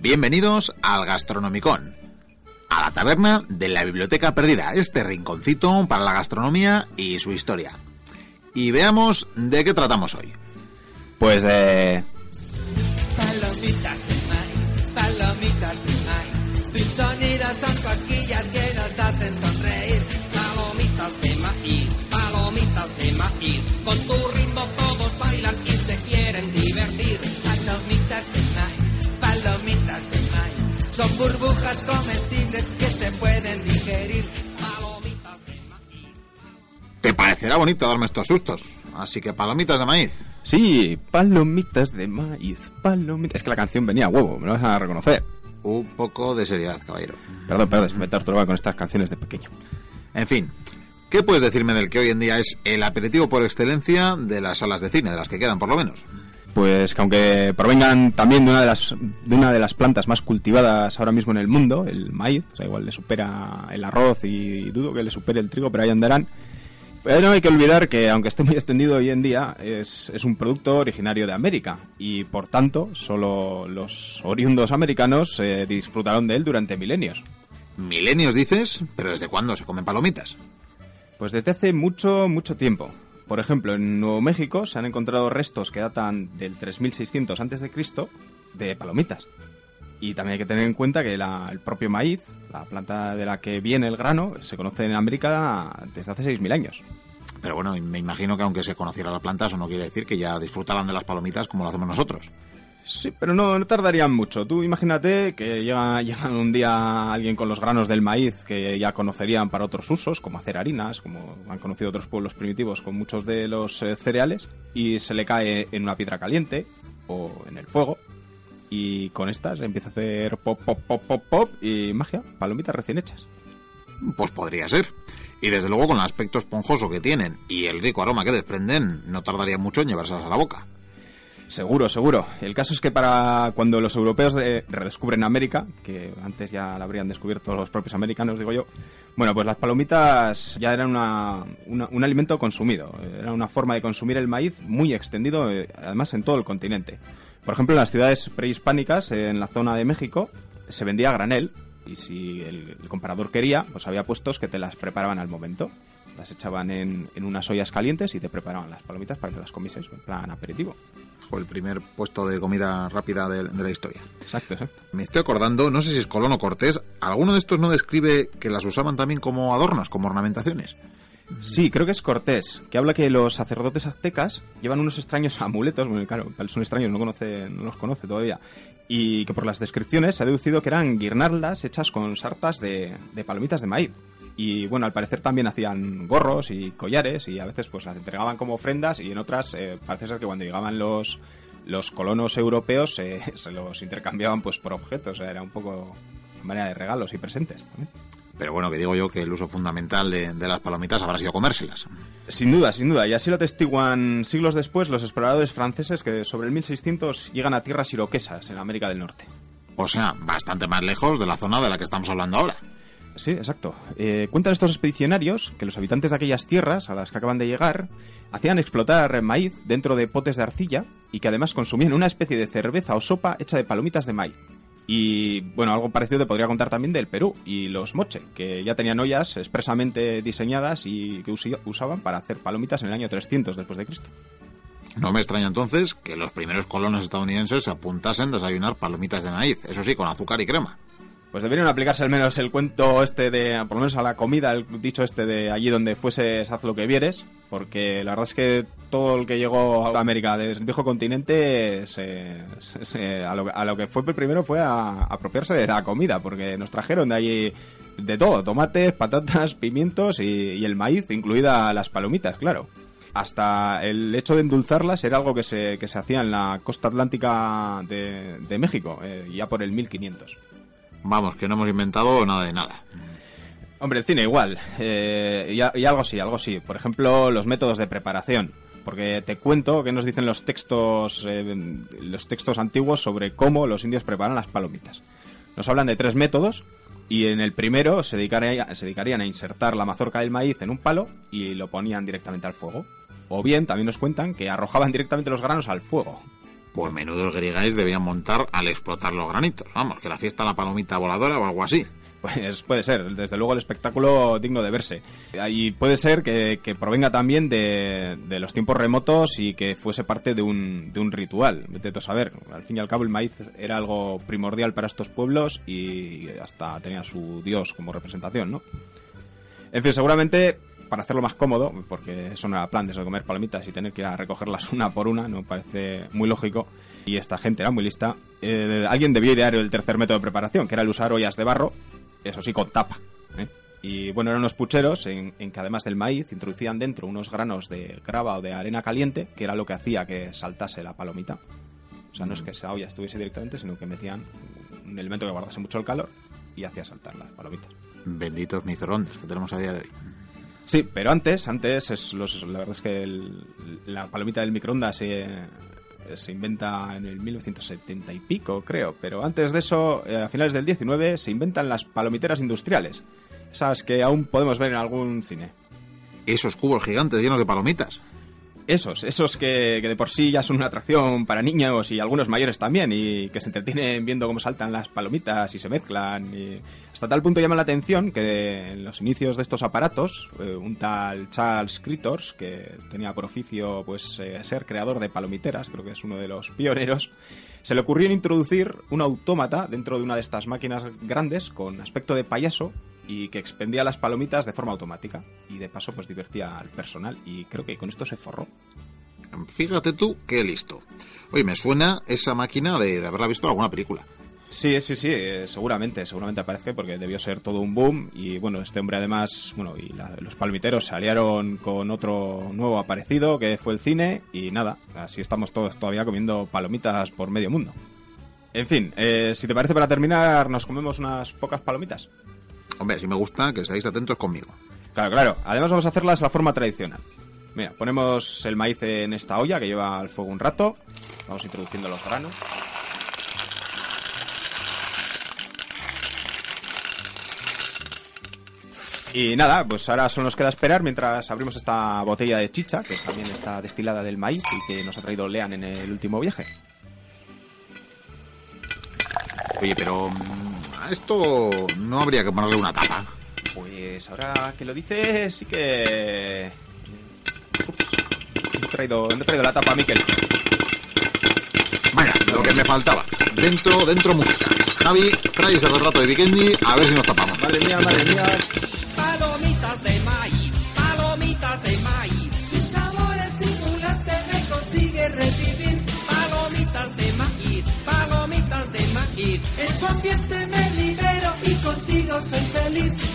Bienvenidos al Gastronomicón, a la taberna de la Biblioteca Perdida, este rinconcito para la gastronomía y su historia. Y veamos de qué tratamos hoy. Pues de... Palomitas de son cosquillas que nos hacen parecerá bonito darme estos sustos, así que palomitas de maíz. Sí, palomitas de maíz, palomitas... Es que la canción venía a huevo, me lo vas a reconocer. Un poco de seriedad, caballero. Perdón, perdón, me torturaba con estas canciones de pequeño. En fin, ¿qué puedes decirme del que hoy en día es el aperitivo por excelencia de las salas de cine, de las que quedan por lo menos? Pues que aunque provengan también de una de las de una de las plantas más cultivadas ahora mismo en el mundo, el maíz, o sea, igual le supera el arroz y dudo que le supere el trigo, pero ahí andarán. Pero no hay que olvidar que, aunque esté muy extendido hoy en día, es, es un producto originario de América y, por tanto, solo los oriundos americanos eh, disfrutaron de él durante milenios. ¿Milenios dices? ¿Pero desde cuándo se comen palomitas? Pues desde hace mucho, mucho tiempo. Por ejemplo, en Nuevo México se han encontrado restos que datan del 3600 a.C. de palomitas. Y también hay que tener en cuenta que la- el propio maíz, la planta de la que viene el grano, se conoce en América desde hace 6.000 años. Pero bueno, me imagino que aunque se conociera la planta, eso no quiere decir que ya disfrutaran de las palomitas como lo hacemos nosotros. Sí, pero no, no tardarían mucho. Tú imagínate que llega, llega un día alguien con los granos del maíz que ya conocerían para otros usos, como hacer harinas, como han conocido otros pueblos primitivos con muchos de los eh, cereales, y se le cae en una piedra caliente o en el fuego. Y con estas empieza a hacer pop, pop, pop, pop, pop y magia, palomitas recién hechas. Pues podría ser. Y desde luego con el aspecto esponjoso que tienen y el rico aroma que desprenden, no tardaría mucho en llevárselas a la boca. Seguro, seguro. El caso es que para cuando los europeos eh, redescubren América, que antes ya la habrían descubierto los propios americanos, digo yo, bueno, pues las palomitas ya eran una- una- un alimento consumido. Era una forma de consumir el maíz muy extendido, eh, además en todo el continente. Por ejemplo, en las ciudades prehispánicas, eh, en la zona de México, se vendía a granel. Y si el, el comprador quería, pues había puestos que te las preparaban al momento. Las echaban en, en unas ollas calientes y te preparaban las palomitas para que las comieses en plan aperitivo. Fue el primer puesto de comida rápida de, de la historia. Exacto, exacto. Me estoy acordando, no sé si es Colón o Cortés, ¿alguno de estos no describe que las usaban también como adornos, como ornamentaciones? Sí, creo que es Cortés, que habla que los sacerdotes aztecas llevan unos extraños amuletos, bueno, claro, son extraños, no, conoce, no los conoce todavía, y que por las descripciones se ha deducido que eran guirnaldas hechas con sartas de, de palomitas de maíz. Y bueno, al parecer también hacían gorros y collares y a veces pues las entregaban como ofrendas y en otras eh, parece ser que cuando llegaban los, los colonos europeos eh, se los intercambiaban pues por objetos, o sea, era un poco manera de regalos y presentes. Pero bueno, que digo yo que el uso fundamental de, de las palomitas habrá sido comérselas. Sin duda, sin duda. Y así lo atestiguan siglos después los exploradores franceses que sobre el 1600 llegan a tierras iroquesas en América del Norte. O sea, bastante más lejos de la zona de la que estamos hablando ahora. Sí, exacto. Eh, cuentan estos expedicionarios que los habitantes de aquellas tierras a las que acaban de llegar hacían explotar maíz dentro de potes de arcilla y que además consumían una especie de cerveza o sopa hecha de palomitas de maíz. Y bueno, algo parecido te podría contar también del Perú y los moche, que ya tenían ollas expresamente diseñadas y que usaban para hacer palomitas en el año 300 después de Cristo. No me extraña entonces que los primeros colonos estadounidenses se apuntasen a desayunar palomitas de maíz, eso sí, con azúcar y crema. Pues deberían aplicarse al menos el cuento este de, por lo menos a la comida, el dicho este de allí donde fueses haz lo que vieres, porque la verdad es que todo el que llegó a América del viejo continente, se- se- a, lo, a lo que fue primero fue a, apropiarse de la comida, porque nos trajeron de allí de todo, tomates, patatas, pimientos y, el maíz, incluida las palomitas, claro. Hasta el hecho de endulzarlas era algo que se, que se hacía en la costa atlántica de, de México, eh, ya por el 1500. Vamos, que no hemos inventado nada de nada. Hombre, el cine igual. Eh, y, algo sí, algo sí. Por ejemplo, los métodos de preparación. Porque te cuento que nos dicen los textos, eh, los textos antiguos sobre cómo los indios preparan las palomitas. Nos hablan de tres métodos y en el primero se, se dedicarían a insertar la mazorca del maíz en un palo y lo ponían directamente al fuego. O bien, también nos cuentan que arrojaban directamente los granos al fuego. Pues menudos grigáis debían montar al explotar los granitos. Vamos, que la fiesta la palomita voladora o algo así. Pues puede ser, desde luego el espectáculo digno de verse. Y puede ser que, provenga también de, de, los tiempos remotos y que fuese parte de un, de un ritual. Vete a saber, al fin y al cabo el maíz era algo primordial para estos pueblos y hasta tenía su dios como representación, ¿no? En fin, seguramente para hacerlo más cómodo, porque eso no era plan de comer palomitas y tener que ir a recogerlas una por una, no parece muy lógico. Y esta gente era muy lista. Eh, alguien debió idear el tercer método de preparación, que era el usar ollas de barro, eso sí, con tapa. ¿eh? Y bueno, eran unos pucheros en, en, que además del maíz introducían dentro unos granos de grava o de arena caliente, que era lo que hacía que saltase la palomita. O sea, no es que esa olla estuviese directamente, sino que metían un elemento que guardase mucho el calor y hacía saltar las palomitas. Benditos microondas que tenemos a día de hoy. Sí, pero antes, antes es los, la verdad es que la palomita del microondas se, se inventa en el 1970 y pico, creo. Pero antes de eso, eh, a finales del 19, se inventan las palomiteras industriales. Esas que aún podemos ver en algún cine. Esos cubos gigantes llenos de palomitas. Esos, esos que, de por sí ya son una atracción para niños y algunos mayores también, y que se entretienen viendo cómo saltan las palomitas y se mezclan. Y hasta tal punto llama la atención que en los inicios de estos aparatos, eh, un tal Charles Critters, que tenía por oficio pues eh, ser creador de palomiteras, creo que es uno de los pioneros, se le ocurrió introducir un autómata dentro de una de estas máquinas grandes con aspecto de payaso y que expendía las palomitas de forma automática y de paso pues divertía al personal y creo que con esto se forró. Fíjate tú qué listo. Oye, me suena esa máquina de, de haberla visto en alguna película. Sí, sí, sí, eh, seguramente, seguramente aparece porque debió ser todo un boom y bueno, este hombre además, bueno, y la, los palmiteros se aliaron con otro nuevo aparecido que fue el cine y nada, así estamos todos todavía comiendo palomitas por medio mundo. En fin, eh, si te parece para terminar, nos comemos unas pocas palomitas. Hombre, si me gusta que seáis atentos conmigo. Claro, claro. Además vamos a hacerlas la forma tradicional. Mira, ponemos el maíz en esta olla que lleva al fuego un rato. Vamos introduciendo los granos. Y nada, pues ahora solo nos queda esperar mientras abrimos esta botella de chicha, que también está destilada del maíz y que nos ha traído Lean en el último viaje. Oye, pero a esto no habría que ponerle una tapa. Pues ahora que lo dices, sí que... Ups, no he traído, no he traído la tapa, Miquel. Vaya, lo que me faltaba. Dentro, dentro música. Javi, trae ese retrato de Vikendi a ver si nos tapamos. Madre mía, madre mía. inocente feliz.